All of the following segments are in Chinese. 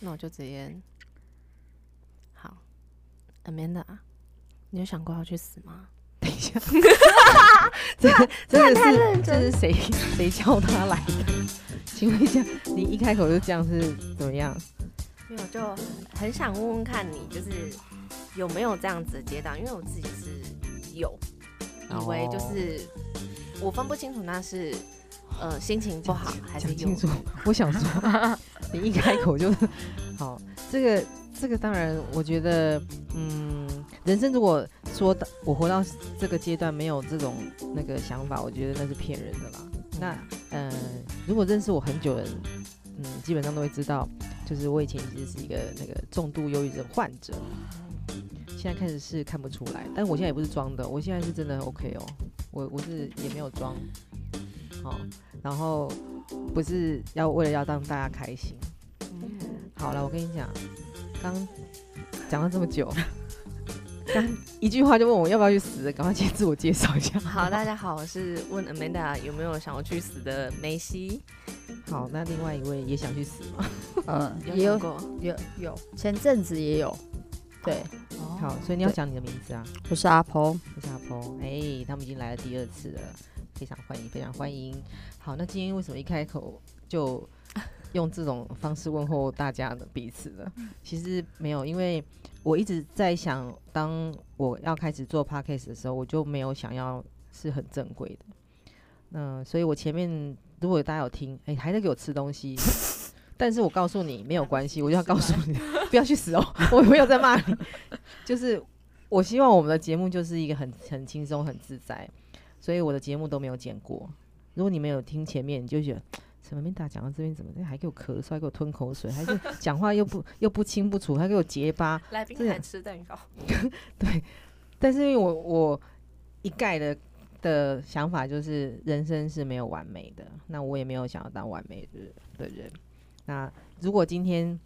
那我就直接好，Amanda，你有想过要去死吗？等一下，这这个是这是谁谁叫他来的？请问一下，你一开口就这样是怎么样？没有，就很想问问看你，就是有没有这样子的阶段？因为我自己是有，以为就是我分不清楚那是呃心情不好还是清楚。我想说，你一开口就好，这个这个当然，我觉得，嗯，人生如果说到我活到这个阶段没有这种那个想法，我觉得那是骗人的啦。那呃，如果认识我很久的人，嗯，基本上都会知道，就是我以前其实是一个那个重度忧郁症患者，现在开始是看不出来，但我现在也不是装的，我现在是真的 OK 哦，我我是也没有装，好、然后不是要为了要让大家开心。嗯好了，我跟你讲，刚讲了这么久，刚一句话就问我要不要去死，赶快先自我介绍一下。好，大家好，我是问 Amanda 有没有想要去死的梅西，好，那另外一位也想去死吗？嗯，也有过？有有，前阵子也有，对，好，所以你要讲你的名字啊，我是阿婆，我是阿婆。哎、他们已经来了第二次了，非常欢迎，非常欢迎。好，那今天为什么一开口就 用这种方式问候大家的？彼此呢？其实没有，因为我一直在想，当我要开始做 podcast 的时候，我就没有想要是很正规的。嗯所以，我前面如果大家有听，哎、还在给我吃东西。但是我告诉你没有关系，我就要告诉你，不要去死哦！我没有在骂你，就是我希望我们的节目就是一个很很轻松、很自在，所以我的节目都没有剪过。如果你没有听前面，你就觉得什么没打讲到这边怎么还给我咳嗽，还给我吞口水，还是 讲话又不又不清不楚，还给我结巴。来宾还吃蛋糕，对，但是因为我我一概的的想法就是人生是没有完美的，那我也没有想要当完美的的人。那如果今天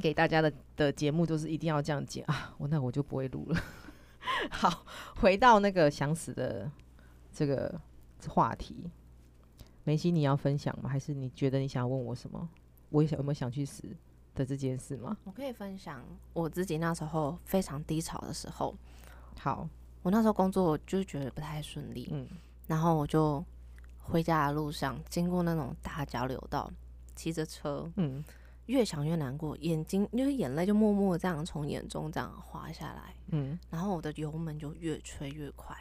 给大家的的节目就是一定要这样剪啊，我那我就不会录了。好，回到那个想死的这个话题，梅西，你要分享吗？还是你觉得你想要问我什么？我也想有没有想去死的这件事吗？我可以分享我自己那时候非常低潮的时候，好，我那时候工作就是觉得不太顺利，嗯然后我就回家的路上经过那种大交流道，骑着车，嗯越想越难过，眼睛就是眼泪就默默这样从眼中这样滑下来，嗯，然后我的油门就越吹越快，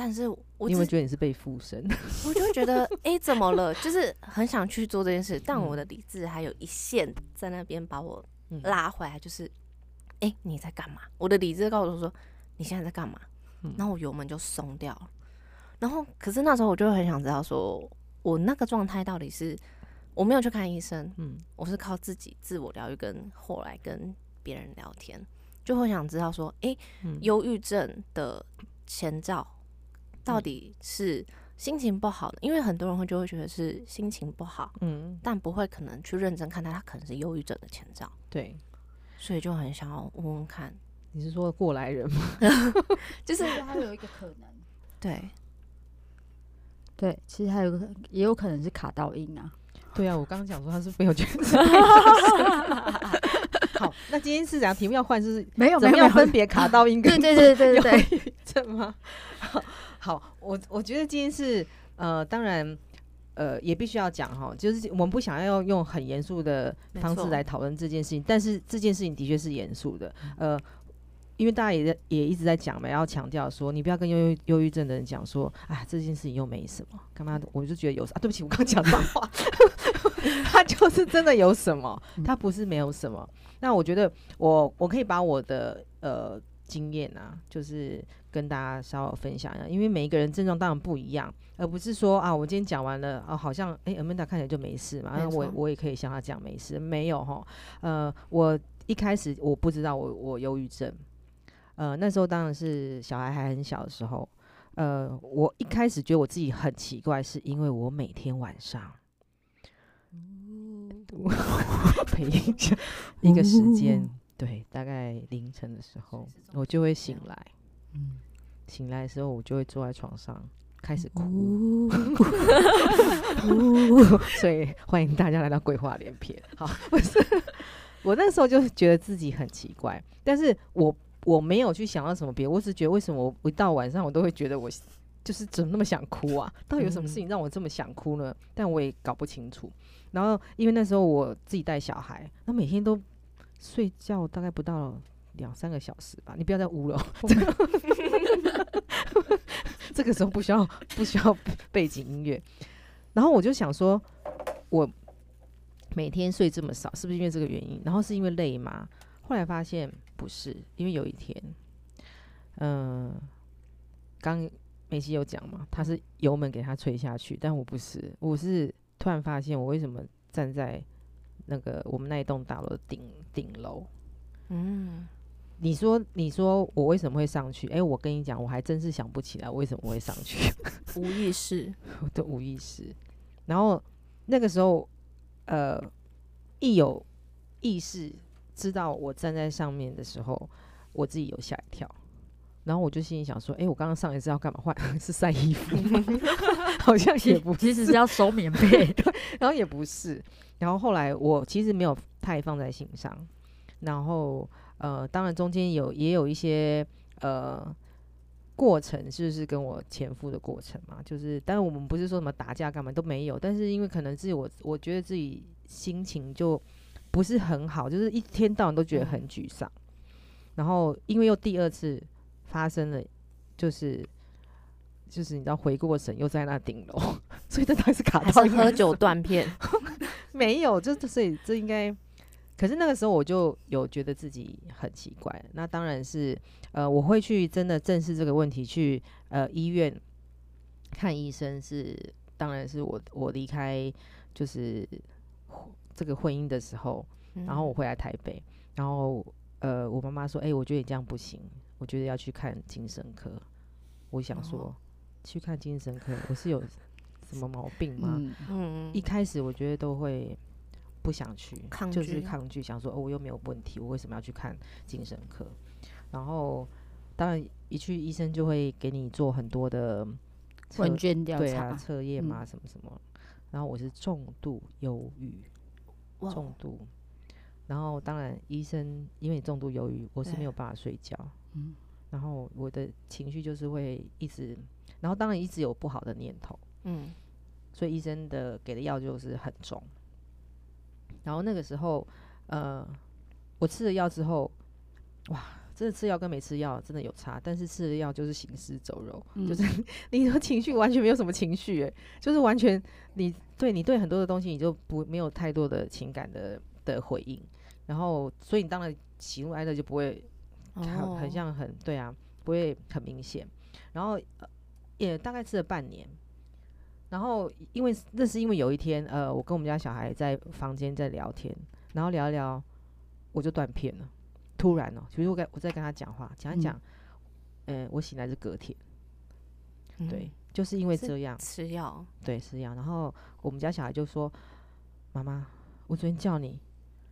但是我你有没有只觉得你是被附身？我就会觉得，哎、怎么了？就是很想去做这件事，但嗯我的理智还有一线在那边把我嗯拉回来，就是，哎、你在干嘛？我的理智告诉我说，你现在在干嘛？嗯然后我油门就松掉了，然后可是那时候我就很想知道说，我那个状态到底是我没有去看医生，嗯我是靠自己自我疗愈跟后来跟别人聊天，就会想知道说，诶，嗯忧郁症的前兆到嗯。底是心情不好的，因为很多人会就会觉得是心情不好，嗯，但不会可能去认真看待他可能是忧郁症的前兆，对，所以就很想要问问看，你是说过来人吗？就是他有一个可能，对，对，其实还有个也有可能是卡到音啊，对啊，我刚刚讲说他是没有觉得。好，那今天是讲题目要换，就是没有怎么样分别卡到音跟对对对对对对，忧郁症吗？好，我我觉得今天是呃，当然。呃，也必须要讲哈，就是我们不想要用很严肃的方式来讨论这件事情，但是这件事情的确是严肃的。呃，因为大家也在也一直在讲嘛，要强调说，你不要跟忧郁忧郁症的人讲说，啊，这件事情又没什么，干嘛的？我就觉得有啊，对不起，我刚讲脏话，他就是真的有什么，他不是没有什么。那我觉得我我可以把我的呃经验啊，就是跟大家稍微分享一下，因为每一个人症状当然不一样，而不是说啊，我今天讲完了啊，好像诶 a m a n d a 看起来就没事嘛，那我我也可以像他讲没事，没有哈，呃，我一开始我不知道我我忧郁症，呃，那时候当然是小孩还很小的时候，呃，我一开始觉得我自己很奇怪，是因为我每天晚上。陪一下一个时间，对，大概凌晨的时候，我就会醒来。嗯醒来的时候，我就会坐在床上，开始哭，所以欢迎大家来到鬼话连篇。好，不是我那时候就觉得自己很奇怪，但是我我没有去想到什么别，我只觉得为什么我一到晚上我都会觉得我就是怎么那么想哭啊？到底有什么事情让我这么想哭呢？但我也搞不清楚。然后因为那时候我自己带小孩，那每天都睡觉大概不到两三个小时吧。你不要再污了。这个时候不需要不需要背景音乐，然后我就想说，我每天睡这么少，是不是因为这个原因？然后是因为累吗？后来发现不是，因为有一天，嗯，刚梅西有讲嘛，他是油门给他吹下去，但我不是，我是突然发现我为什么站在那个我们那一栋大楼的顶顶楼，嗯。你说，你说我为什么会上去？哎，我跟你讲，我还真是想不起来为什么会上去。无意识，的无意识。然后那个时候，呃，一有意识知道我站在上面的时候，我自己有吓一跳。然后我就心里想说，哎，我刚刚上一次要干嘛？换 是晒衣服？好像也不，其实是要收棉被。然后也不是。然后后来我其实没有太放在心上。然后。呃，当然中间有也有一些呃过程，是不是跟我前夫的过程嘛？就是，但是我们不是说什么打架干嘛都没有，但是因为可能自己我我觉得自己心情就不是很好，就是一天到晚都觉得很沮丧。然后因为又第二次发生了，就是就是你知道回过神又在那顶楼，所以这还是卡到喝酒断片，没有，就所以这应该。可是那个时候我就有觉得自己很奇怪，那当然是呃我会去真的正视这个问题，去呃医院看医生是，当然是我我离开就是这个婚姻的时候，然后我回来台北，然后呃我妈妈说，哎，我觉得你这样不行，我觉得要去看精神科。我想说去看精神科，我是有什么毛病吗？嗯嗯，一开始我觉得都会。不想去，就是抗拒，想说哦，我又没有问题，我为什么要去看精神科？然后当然一去，医生就会给你做很多的问卷调查、测验嘛，什么什么。然后我是重度忧郁，重度。然后当然医生因为你重度忧郁，我是没有办法睡觉。嗯。然后我的情绪就是会一直，然后当然一直有不好的念头。嗯。所以医生的给的药就是很重。然后那个时候，呃，我吃了药之后，哇，真的吃药跟没吃药真的有差。但是吃了药就是行尸走肉，就是 你的情绪完全没有什么情绪，哎，就是完全你对你对很多的东西你就不没有太多的情感的的回应。然后，所以你当然喜怒哀乐就不会很很像很对啊，不会很明显。然后也大概吃了半年。然后，因为那是因为有一天，呃，我跟我们家小孩在房间在聊天，然后聊一聊，我就断片了。突然哦，其实我跟我在跟他讲话，讲一讲，嗯，我醒来是隔天，对，就是因为这样吃药，对，吃药。然后我们家小孩就说：“妈妈，我昨天叫你，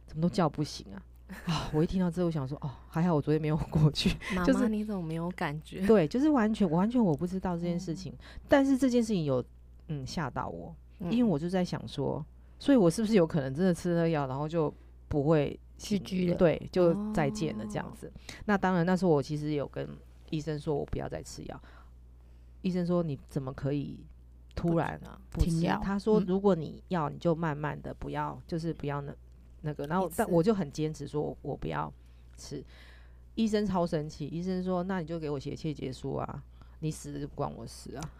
怎么都叫不醒啊？”啊，我一听到之后，我想说：“哦，还好我昨天没有过去。”妈妈，你怎么没有感觉？对，就是完全完全我不知道这件事情，但是这件事情有。嗯，吓到我，因为我就在想说，所以我是不是有可能真的吃了药，然后就不会去居了？对，就再见了这样子。那当然，那时候我其实有跟医生说，我不要再吃药。医生说，你怎么可以突然啊不吃药？他说，如果你要，你就慢慢的，不要，就是不要那那个。然后，但我就很坚持说，我不要吃。医生超生气，医生说，那你就给我写切结书啊，你死就不关我事啊。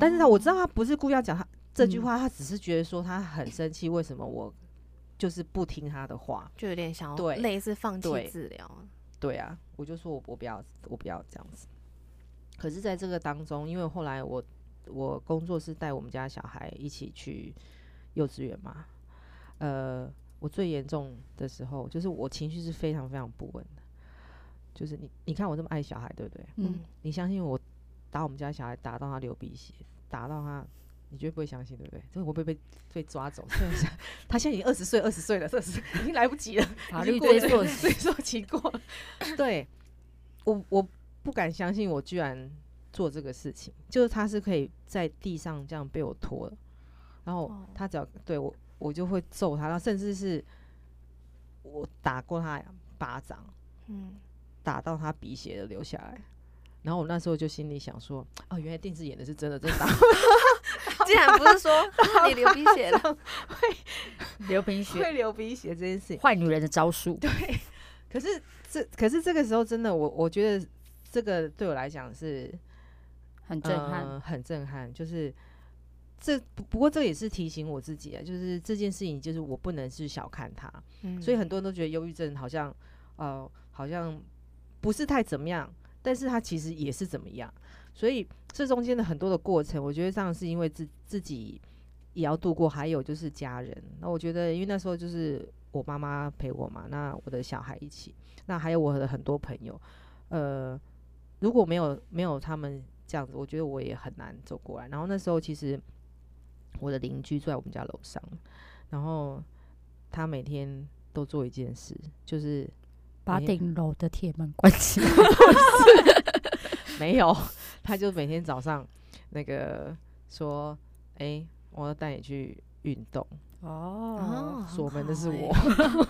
但是他我知道他不是故意要讲他这句话，他只是觉得说他很生气，为什么我就是不听他的话，就有点想要类似放弃治疗。对啊，我就说我我不要我不要这样子。可是，在这个当中，因为后来我我工作是带我们家小孩一起去幼稚园嘛，呃，我最严重的时候，就是我情绪是非常非常不稳的。就是你你看我这么爱小孩，对不对？嗯，你相信我。打我们家小孩，打到他流鼻血，打到他，你绝对不会相信，对不对？这会不会被被抓走，他现在已经二十岁，二十岁了，这是已经来不及了，法律追溯追溯期过。对，我我不敢相信，我居然做这个事情，就是他是可以在地上这样被我拖的，然后他只要对我，我就会揍他，然后甚至是我打过他巴掌，嗯，打到他鼻血的流下来，然后我那时候就心里想说，哦，原来电视演的是真的，真打。竟然不是说你流鼻血了，会流鼻血，会流鼻血这件事情，坏女人的招数。对，可是这可是这个时候真的，我我觉得这个对我来讲是很震撼，很震撼。就是这不过这也是提醒我自己啊，就是这件事情就是我不能是小看它。嗯，所以很多人都觉得忧郁症好像呃好像不是太怎么样，但是他其实也是怎么样。所以这中间的很多的过程，我觉得这样是因为自自己也要度过，还有就是家人。那我觉得，因为那时候就是我妈妈陪我嘛，那我的小孩一起，那还有我的很多朋友，呃，如果没有没有他们这样子，我觉得我也很难走过来。然后那时候其实我的邻居住在我们家楼上，然后他每天都做一件事，就是把顶楼的铁门关起来。没有。他就每天早上那个说：“哎，我要带你去运动哦。”锁门的是我，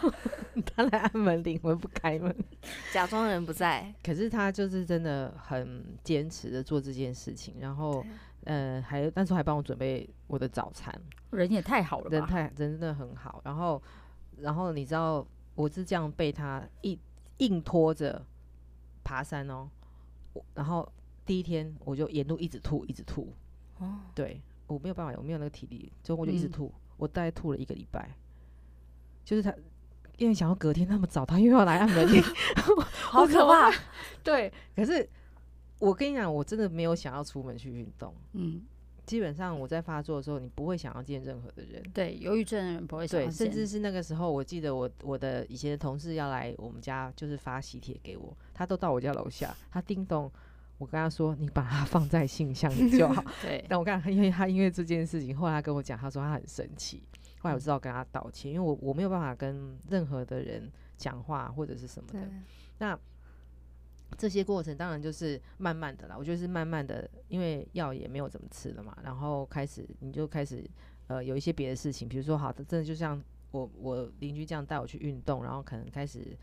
他来按门铃，我不开门，假装人不在。可是他就是真的很坚持的做这件事情，然后呃，还那时候还帮我准备我的早餐，人也太好了，人太真的很好。然后，然后你知道我是这样被他硬硬拖着爬山哦，然后。第一天我就沿路一直吐，一直吐。哦，对我没有办法，我没有那个体力，所以我就一直吐。我大概吐了一个礼拜。就是他，因为想要隔天那么早，他又要来按门铃，好可怕。对，可是我跟你讲，我真的没有想要出门去运动。嗯，基本上我在发作的时候，你不会想要见任何的人。对，忧郁症的人不会想对，甚至是那个时候，我记得我我的以前的同事要来我们家，就是发喜帖给我，他都到我家楼下，他叮咚。我跟他说：“你把它放在信箱里就好。”对。但我看，因为他因为这件事情，后来他跟我讲，他说他很生气。后来我知道跟他道歉，因为我我没有办法跟任何的人讲话或者是什么的。那这些过程当然就是慢慢的啦。我觉得是慢慢的，因为药也没有怎么吃了嘛。然后开始你就开始呃有一些别的事情，比如说好的，真的就像我我邻居这样带我去运动，然后可能开始。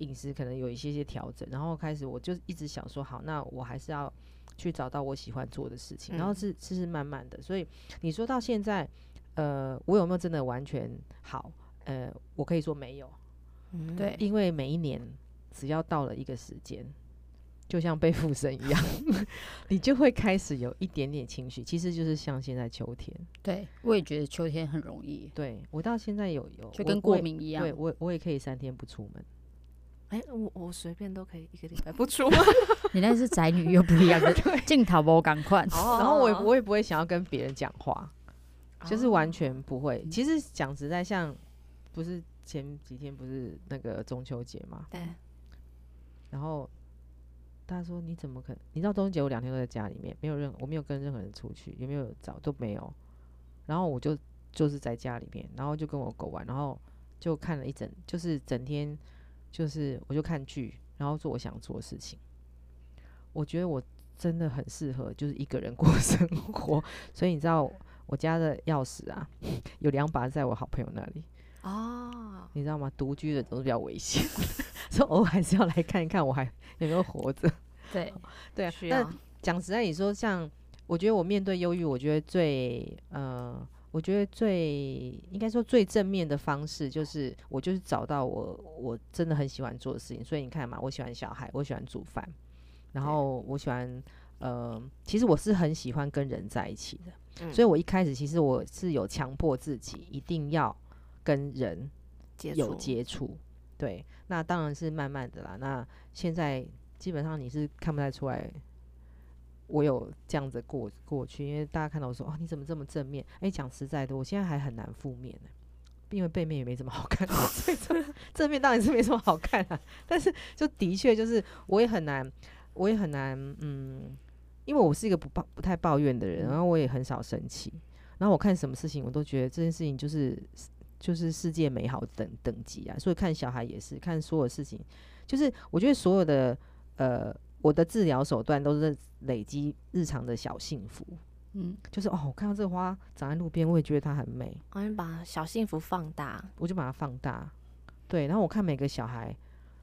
饮食可能有一些些调整，然后开始我就一直想说，好，那我还是要去找到我喜欢做的事情，然后是是是慢慢的，所以你说到现在，呃，我有没有真的完全好？呃，我可以说没有，嗯对，因为每一年只要到了一个时间，就像被附身一样，你就会开始有一点点情绪，其实就是像现在秋天，对我也觉得秋天很容易，对我到现在有有就跟过敏一样，对我我也可以三天不出门。哎，我我随便都可以一个礼拜不出。你那是宅女又不一样的，镜头不赶快。然后我也我也不会想要跟别人讲话，就是完全不会。其实讲实在，像不是前几天不是那个中秋节嘛？对。然后他说你怎么可能？你知道中秋节我两天都在家里面，没有任我没有跟任何人出去，有没有找都没有。然后我就就是在家里面，然后就跟我狗玩，然后就看了一整，就是整天。就是我就看剧，然后做我想做的事情。我觉得我真的很适合，就是一个人 过生活。所以你知道我家的钥匙啊，有两把在我好朋友那里。哦，你知道吗？独居的都是比较危险，所以偶尔还是要来看一看我还有没有活着。对对啊。但讲实在，你说像我觉得我面对忧郁，我觉得最呃。我觉得最应该说最正面的方式，就是我就是找到我我真的很喜欢做的事情。所以你看嘛，我喜欢小孩，我喜欢煮饭，然后我喜欢呃，其实我是很喜欢跟人在一起的。所以我一开始其实我是有强迫自己一定要跟人有接触。对，那当然是慢慢的啦。那现在基本上你是看不太出来。我有这样子过过去，因为大家看到我说哦，你怎么这么正面？哎，讲实在的，我现在还很难负面呢，因为背面也没什么好看，所以 正面当然是没什么好看啊。但是就的确就是我也很难，我也很难，嗯，因为我是一个不抱不太抱怨的人，然后我也很少生气，然后我看什么事情我都觉得这件事情就是就是世界美好等等级啊，所以看小孩也是看所有事情，就是我觉得所有的呃。我的治疗手段都是累积日常的小幸福。嗯，就是哦，我看到这个花长在路边，我也觉得它很美，我们把小幸福放大，我就把它放大。对，然后我看每个小孩，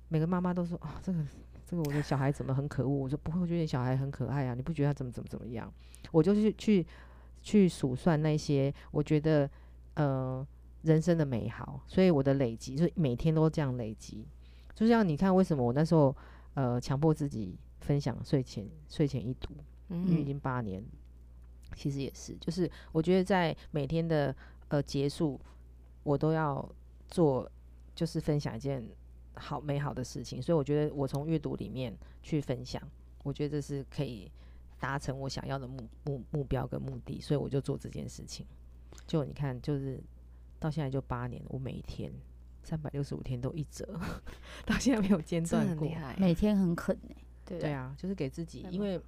每个妈妈都说啊，这个这个我的小孩怎么很可恶？我说不会，我觉得小孩很可爱啊，你不觉得他怎么怎么怎么样？我就是去去数算那些我觉得呃人生的美好，所以我的累积就是每天都这样累积。就像你看，为什么我那时候呃强迫自己分享睡前睡前一读，因为已经八年。其实也是，就是我觉得在每天的呃结束，我都要做，就是分享一件好美好的事情。所以我觉得我从阅读里面去分享，我觉得这是可以达成我想要的目目目标跟目的。所以我就做这件事情。就你看，就是到现在就八年，我每一天三百六十五天都一折，到现在没有间断过，每天很肯哎。对啊，就是给自己，因为。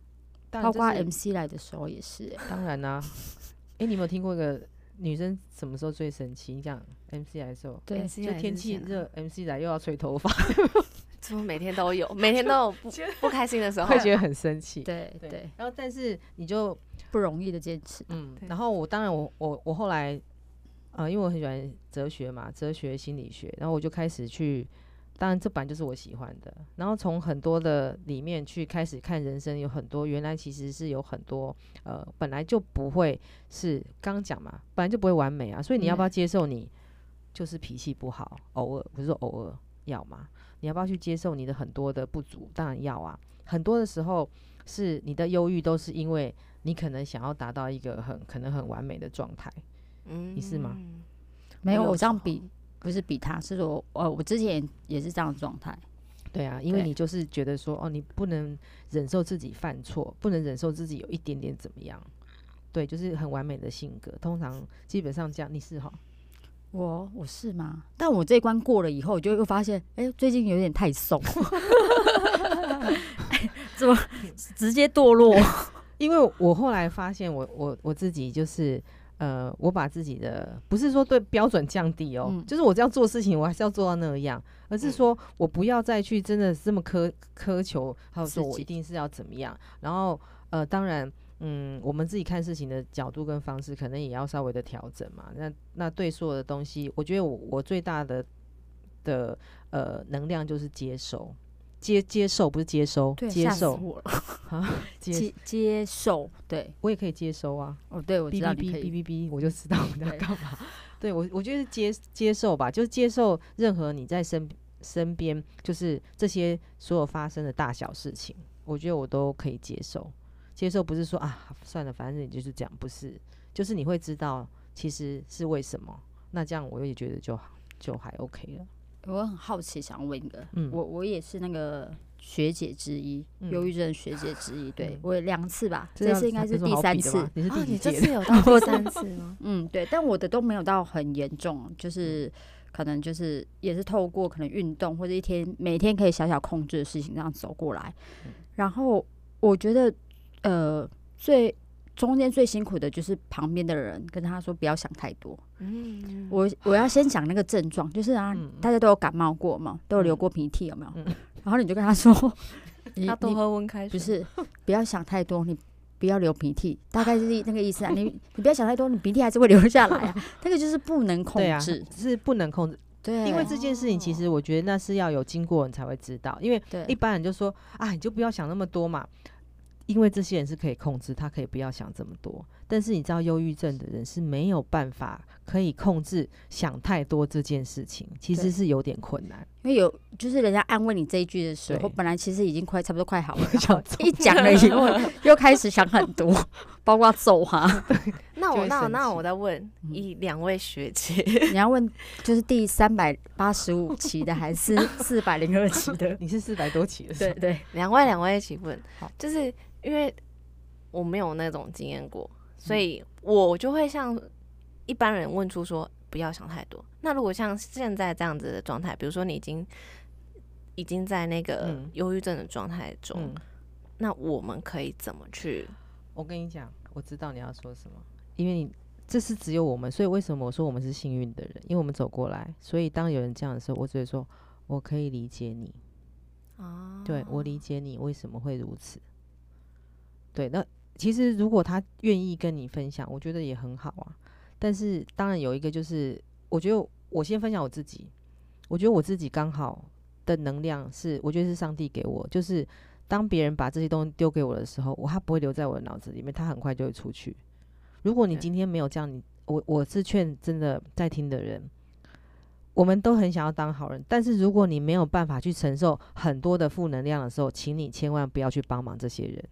包括 MC 来的时候也是，当然啦。哎，你有没有听过一个女生什么时候最神奇？你讲 MC 来的时候，对，就天气热，MC 来又要吹头发，怎么每天都有，每天都有不 不开心的时候，会觉得很生气。对对。然后，但是你就不容易的坚持。嗯。然后我当然我我我后来，呃，因为我很喜欢哲学嘛，哲学心理学，然后我就开始去。当然，这版就是我喜欢的。然后从很多的里面去开始看人生，有很多原来其实是有很多呃，本来就不会是刚讲嘛，本来就不会完美啊。所以你要不要接受你就是脾气不好，偶尔不是说偶尔要吗？你要不要去接受你的很多的不足？当然要啊。很多的时候是你的忧郁，都是因为你可能想要达到一个很可能很完美的状态。嗯，你是吗？没有，我这样比。不是比他，是说，呃，我之前也是这样的状态。对啊，因为你就是觉得说，哦，你不能忍受自己犯错，不能忍受自己有一点点怎么样。对，就是很完美的性格，通常基本上这样。你是哈？我我是吗？但我这一关过了以后，我就又发现，哎，最近有点太松，怎么直接堕落？因为我后来发现，我我我自己就是。呃，我把自己的不是说对标准降低哦，就是我这样做事情，我还是要做到那样，而是说我不要再去真的这么苛苛求，还有说我一定是要怎么样。然后呃，当然，嗯，我们自己看事情的角度跟方式，可能也要稍微的调整嘛。那那对所有的东西，我觉得我我最大的的呃能量就是接受。接接受不是接收，接受我了 啊！接接受，对我也可以接收啊。哦，对，我知道哔哔哔哔哔，我就知道你在干嘛。对我，我觉得接接受吧，就是接受任何你在身身边，就是这些所有发生的大小事情，我觉得我都可以接受。接受不是说啊，算了，反正你就是这样，不是，就是你会知道其实是为什么。那这样我也觉得就好就还 OK 了。我很好奇，想问一个，我我也是那个学姐之一，忧郁症学姐之一，对我两次吧，这次应该是第三次，你是第这次有到过三次吗？嗯，对，但我的都没有到很严重，就是可能就是也是透过可能运动或者一天每天可以小小控制的事情这样走过来，然后我觉得呃最。中间最辛苦的就是旁边的人跟他说不要想太多。嗯，我我要先讲那个症状，就是啊，大家都有感冒过嘛，都有流过鼻涕，有没有？然后你就跟他说，要多喝温开水。不是，不要想太多，你不要流鼻涕，大概就是那个意思啊。你你不要想太多，你鼻涕还是会流下来啊。那个就是不能控制，是不能控制。对，因为这件事情其实我觉得那是要有经过你才会知道，因为一般人就说啊，你就不要想那么多嘛。因为这些人是可以控制，他可以不要想这么多。但是你知道，忧郁症的人是没有办法可以控制想太多这件事情，其实是有点困难。因为有就是人家安慰你这一句的时候，本来其实已经快差不多快好了，一讲了以后又开始想很多，包括走哈。那我那那我再问一两位学姐，你要问就是第三百八十五期的还是四百零二期的？你是四百多期的，对对，两位两位一起问，好，就是。因为我没有那种经验过，所以我就会像一般人问出说不要想太多。那如果像现在这样子的状态，比如说你已经已经在那个忧郁症的状态中，那我们可以怎么去？我跟你讲，我知道你要说什么，因为你这是只有我们，所以为什么我说我们是幸运的人？因为我们走过来，所以当有人这样的时候，我只会说我可以理解你。哦，对我理解你为什么会如此。对，那其实如果他愿意跟你分享，我觉得也很好啊。但是当然有一个就是，我觉得我先分享我自己，我觉得我自己刚好的能量是，我觉得是上帝给我，就是当别人把这些东西丢给我的时候，我他不会留在我的脑子里面，他很快就会出去。如果你今天没有这样，你我我是劝真的在听的人，我们都很想要当好人，但是如果你没有办法去承受很多的负能量的时候，请你千万不要去帮忙这些人。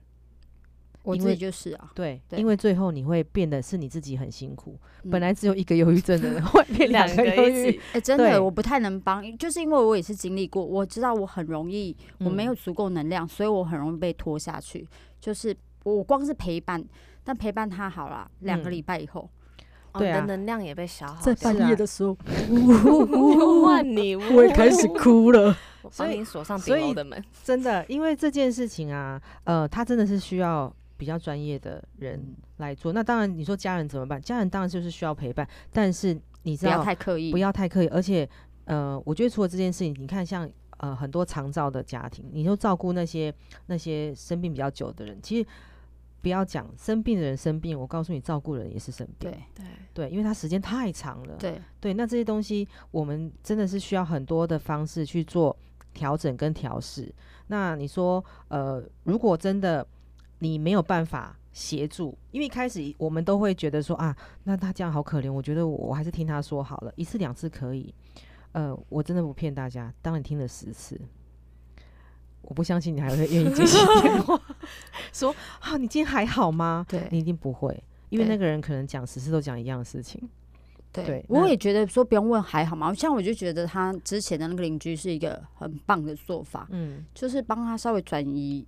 我自己就是啊，对，因为最后你会变得是你自己很辛苦。本来只有一个忧郁症的人，会变两个忧郁。哎，真的，我不太能帮，就是因为我也是经历过，我知道我很容易，我没有足够能量，所以我很容易被拖下去。就是我光是陪伴。但陪伴他好了，两个礼拜以后，对啊，能量也被消耗。在半夜的时候，换你，我也开始哭了。所以锁上顶楼的门，真的，因为这件事情啊，呃，他真的是需要比较专业的人来做。那当然，你说家人怎么办？家人当然就是需要陪伴，但是你知道，不要太刻意，不要太刻意。而且，呃，我觉得除了这件事情，你看，像呃很多长照的家庭，你就照顾那些那些生病比较久的人，其实。不要讲生病的人生病，我告诉你，照顾人也是生病。对对对，因为他时间太长了。对对，那这些东西我们真的是需要很多的方式去做调整跟调试。那你说，呃，如果真的你没有办法协助，因为一开始我们都会觉得说啊，那他这样好可怜，我觉得我还是听他说好了，一次两次可以。呃，我真的不骗大家，当你听了十次。我不相信你还会愿意接起电话，说啊，你今天还好吗？对，你一定不会，因为那个人可能讲十次都讲一样的事情。对，我也觉得说不用问还好吗？像我就觉得他之前的那个邻居是一个很棒的做法，嗯，就是帮他稍微转移，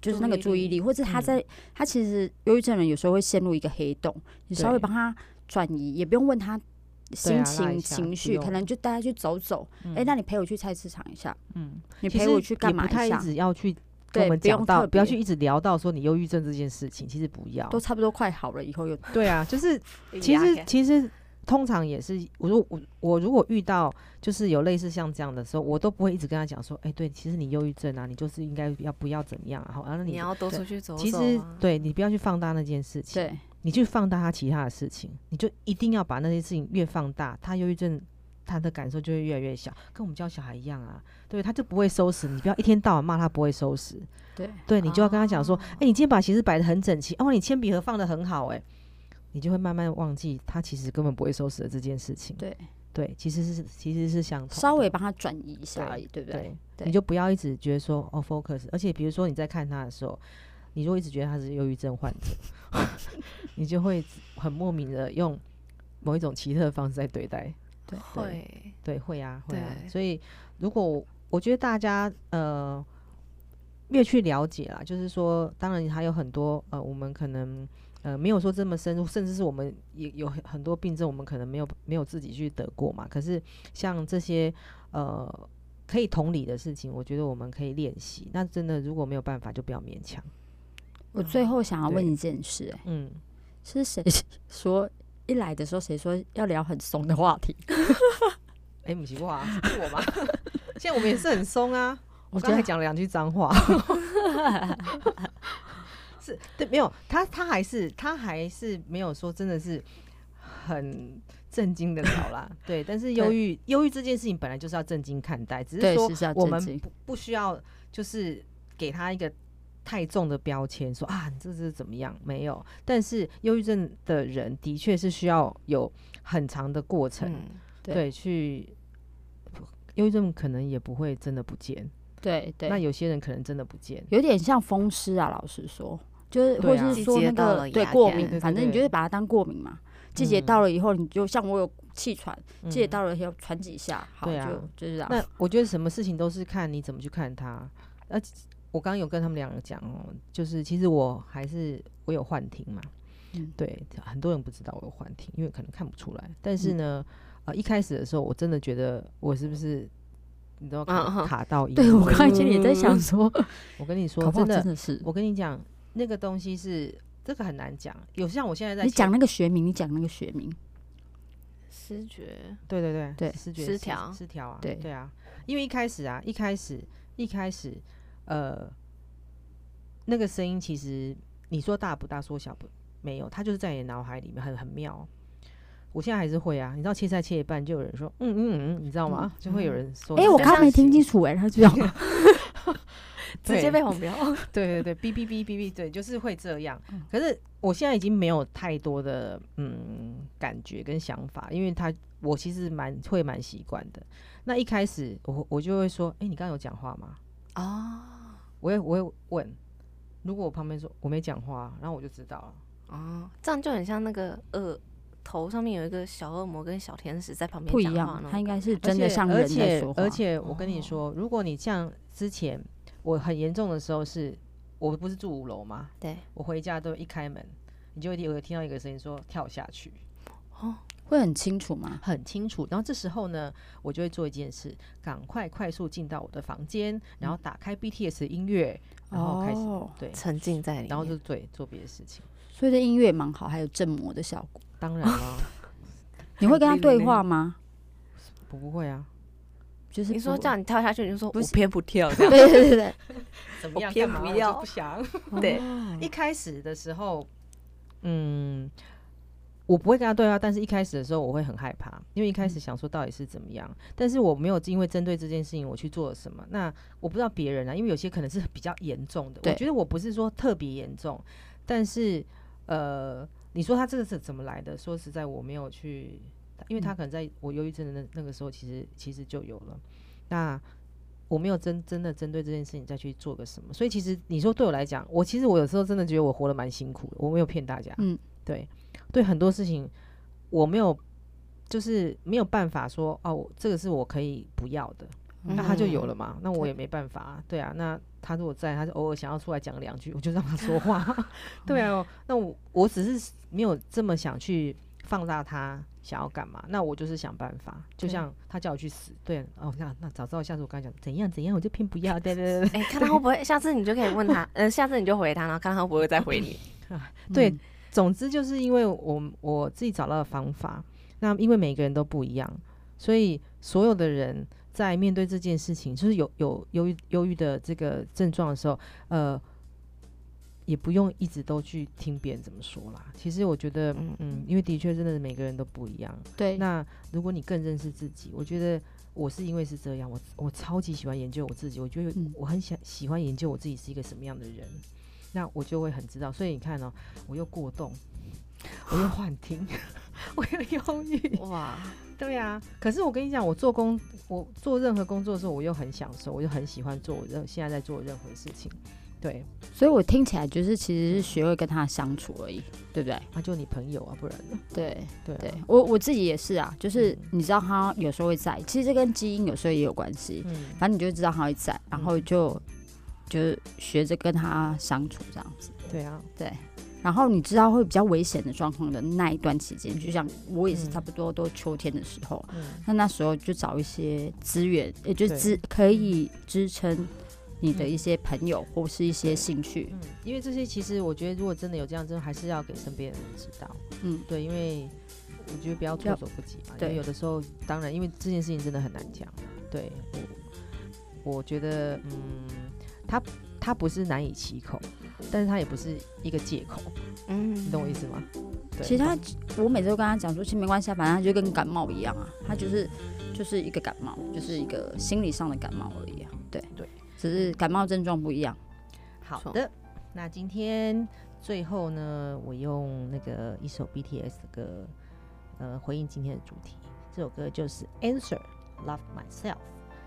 就是那个注意力，或者他在他其实忧郁症人有时候会陷入一个黑洞，你稍微帮他转移，也不用问他。心情情绪可能就带他去走走，哎，那你陪我去菜市场一下，嗯，你陪我去干嘛一下？不太一直要去跟我们讲到，不要去一直聊到说你忧郁症这件事情，其实不要，都差不多快好了，以后又对啊，就是其实其实通常也是，我说我我如果遇到就是有类似像这样的时候，我都不会一直跟他讲说，哎，对，其实你忧郁症啊，你就是应该要不要怎么样，啊？好然后你要多出去走走，其实对你不要去放大那件事情，对。你去放大他其他的事情，你就一定要把那些事情越放大，他忧郁症他的感受就会越来越小，跟我们教小孩一样啊，对，他就不会收拾。你不要一天到晚骂他不会收拾，对，对你就要跟他讲说，哎，你今天把鞋子摆的很整齐，哦，你铅笔盒放的很好，哎，你就会慢慢忘记他其实根本不会收拾的这件事情。对，对，其实是其实是想，稍微帮他转移一下而已，对不对？你就不要一直觉得说哦，focus，而且比如说你在看他的时候。你如果一直觉得他是忧郁症患者，你就会很莫名的用某一种奇特的方式在对待。对，会，对，会啊，会啊。所以，如果我觉得大家呃越去了解啦，就是说，当然还有很多呃，我们可能呃没有说这么深入，甚至是我们也有很很多病症，我们可能没有没有自己去得过嘛。可是像这些呃可以同理的事情，我觉得我们可以练习。那真的如果没有办法，就不要勉强。我最后想要问一件事，哎，嗯，是谁 说一来的时候谁说要聊很松的话题？哎，不是我，是我吗？现在我们也是很松啊。我刚才讲了两句脏话，没有他，他还是他还是没有说真的是很震惊的聊啦。对，但是忧郁忧郁这件事情本来就是要震惊看待，只是说我们不不需要就是给他一个。太重的标签，说啊，这是怎么样？没有，但是忧郁症的人的确是需要有很长的过程，对，去忧郁症可能也不会真的不见，对对。那有些人可能真的不见，有点像风湿啊，老实说，就是或是说那个对过敏，反正你就是把它当过敏嘛。季节到了以后，你就像我有气喘，季节到了以后喘几下，好就就是这样。那我觉得什么事情都是看你怎么去看它，那。我刚刚有跟他们两个讲哦，就是其实我还是我有幻听嘛，嗯，对，很多人不知道我有幻听，因为可能看不出来。但是呢，呃，一开始的时候，我真的觉得我是不是你都卡卡到？对我刚才其实也在想说，我跟你说，真的是，我跟你讲，那个东西是这个很难讲。有像我现在在你讲那个学名，你讲那个学名，失觉，对对对对，失觉失调失调啊，对对啊。因为一开始啊，一开始一开始，呃，那个声音其实你说大不大，说小不没有，它就是在你脑海里面很很妙。我现在还是会啊，你知道切菜切一半就有人说嗯嗯嗯，你知道吗？就会有人说，哎，我刚没听清楚哎，他这样 直接被黄标，对对对，哔哔哔哔哔，对，就是会这样。可是我现在已经没有太多的嗯感觉跟想法，因为他我其实蛮会蛮习惯的。那一开始我我就会说，哎，你刚刚有讲话吗？啊，我会我会问，如果我旁边说我没讲话，然后我就知道了。哦，这样就很像那个呃。头上面有一个小恶魔跟小天使在旁边，不一样，他应该是真的像人在说话。而且我跟你说，如果你像之前我很严重的时候，是我不是住五楼吗？对，我回家都一开门，你就有听到一个声音说跳下去，哦，会很清楚吗？很清楚。然后这时候呢，我就会做一件事，赶快快速进到我的房间，然后打开 BTS 的音乐，然后开始对沉浸在里，然后就对做别的事情。所以这音乐蛮好，还有镇魔的效果。当然了，你会跟他 对话吗？不不会啊，就是你说叫你跳下去，你就说不偏不跳。对对对对，怎么样？偏不要，不想。对，一开始的时候，嗯，我不会跟他对话，但是一开始的时候我会很害怕，因为一开始想说到底是怎么样，但是我没有因为针对这件事情我去做了什么。那我不知道别人啊，因为有些可能是比较严重的，我觉得我不是说特别严重，但是呃。你说他这个是怎么来的？说实在，我没有去，因为他可能在我忧郁症的那那个时候，其实其实就有了。那我没有真真的针对这件事情再去做个什么。所以其实你说对我来讲，我其实我有时候真的觉得我活得蛮辛苦的。我没有骗大家，嗯，对，对很多事情我没有，就是没有办法说哦，这个是我可以不要的。那他就有了嘛？那我也没办法，对啊。那他如果在，他就偶尔想要出来讲两句，我就让他说话。对啊，那我我只是没有这么想去放大他想要干嘛。那我就是想办法，就像他叫我去死，对哦。那那早知道下次我跟他讲怎样怎样，我就偏不要。对对对。哎，看他会不会？下次你就可以问他，嗯，下次你就回他，然后看他会不会再回你。对，总之就是因为我我自己找到了方法。那因为每个人都不一样，所以所有的人。在面对这件事情，就是有有忧郁忧郁的这个症状的时候，呃，也不用一直都去听别人怎么说啦。其实我觉得，嗯嗯，因为的确真的是每个人都不一样。对。那如果你更认识自己，我觉得我是因为是这样，我我超级喜欢研究我自己，我觉得我很想喜欢研究我自己是一个什么样的人，那我就会很知道。所以你看哦，我又过动，我又幻听，我又忧郁，哇。对呀，可是我跟你讲，我做工，我做任何工作的时候，我又很享受，我又很喜欢做我任现在在做任何事情。对，所以我听起来就是其实是学会跟他相处而已，对不对？他就你朋友啊，不然呢？对对对，我我自己也是啊，就是你知道他有时候会在，其实这跟基因有时候也有关系。嗯，反正你就知道他会在，然后就就是学着跟他相处这样子。对啊，对。然后你知道会比较危险的状况的那一段期间，就像我也是差不多都秋天的时候，嗯那那时候就找一些资源，也就支可以支撑你的一些朋友或是一些兴趣。嗯，因为这些其实我觉得，如果真的有这样，真的还是要给身边的人知道。嗯，对，因为我觉得不要措手不及嘛。对，有的时候当然，因为这件事情真的很难讲。对，我我觉得，嗯，他他不是难以启口。但是他也不是一个借口，嗯，你懂我意思吗？其实他，我每次都跟他讲说，其实没关系啊，反正他就跟感冒一样啊，他就是就是一个感冒，就是一个心理上的感冒而已啊。对对，只是感冒症状不一样。好的，那今天最后呢，我用那个一首 BTS 的歌，呃，回应今天的主题。这首歌就是 Answer Love Myself。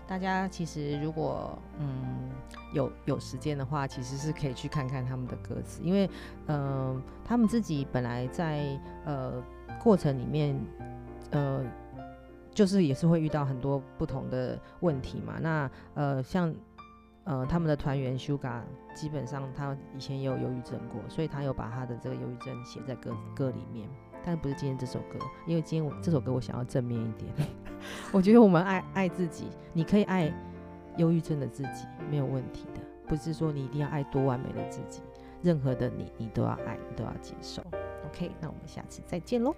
大家其实如果嗯有有时间的话，其实是可以去看看他们的歌词，因为嗯他们自己本来在呃过程里面呃就是也是会遇到很多不同的问题嘛。那呃像呃他们的团员 Suga 基本上他以前也有忧郁症过，所以他有把他的这个忧郁症写在歌歌里面。但不是今天这首歌，因为今天我这首歌我想要正面一点。我觉得我们爱爱自己，你可以爱忧郁症的自己，没有问题的。不是说你一定要爱多完美的自己，任何的你，你都要爱，你都要接受。OK，那我们下次再见喽。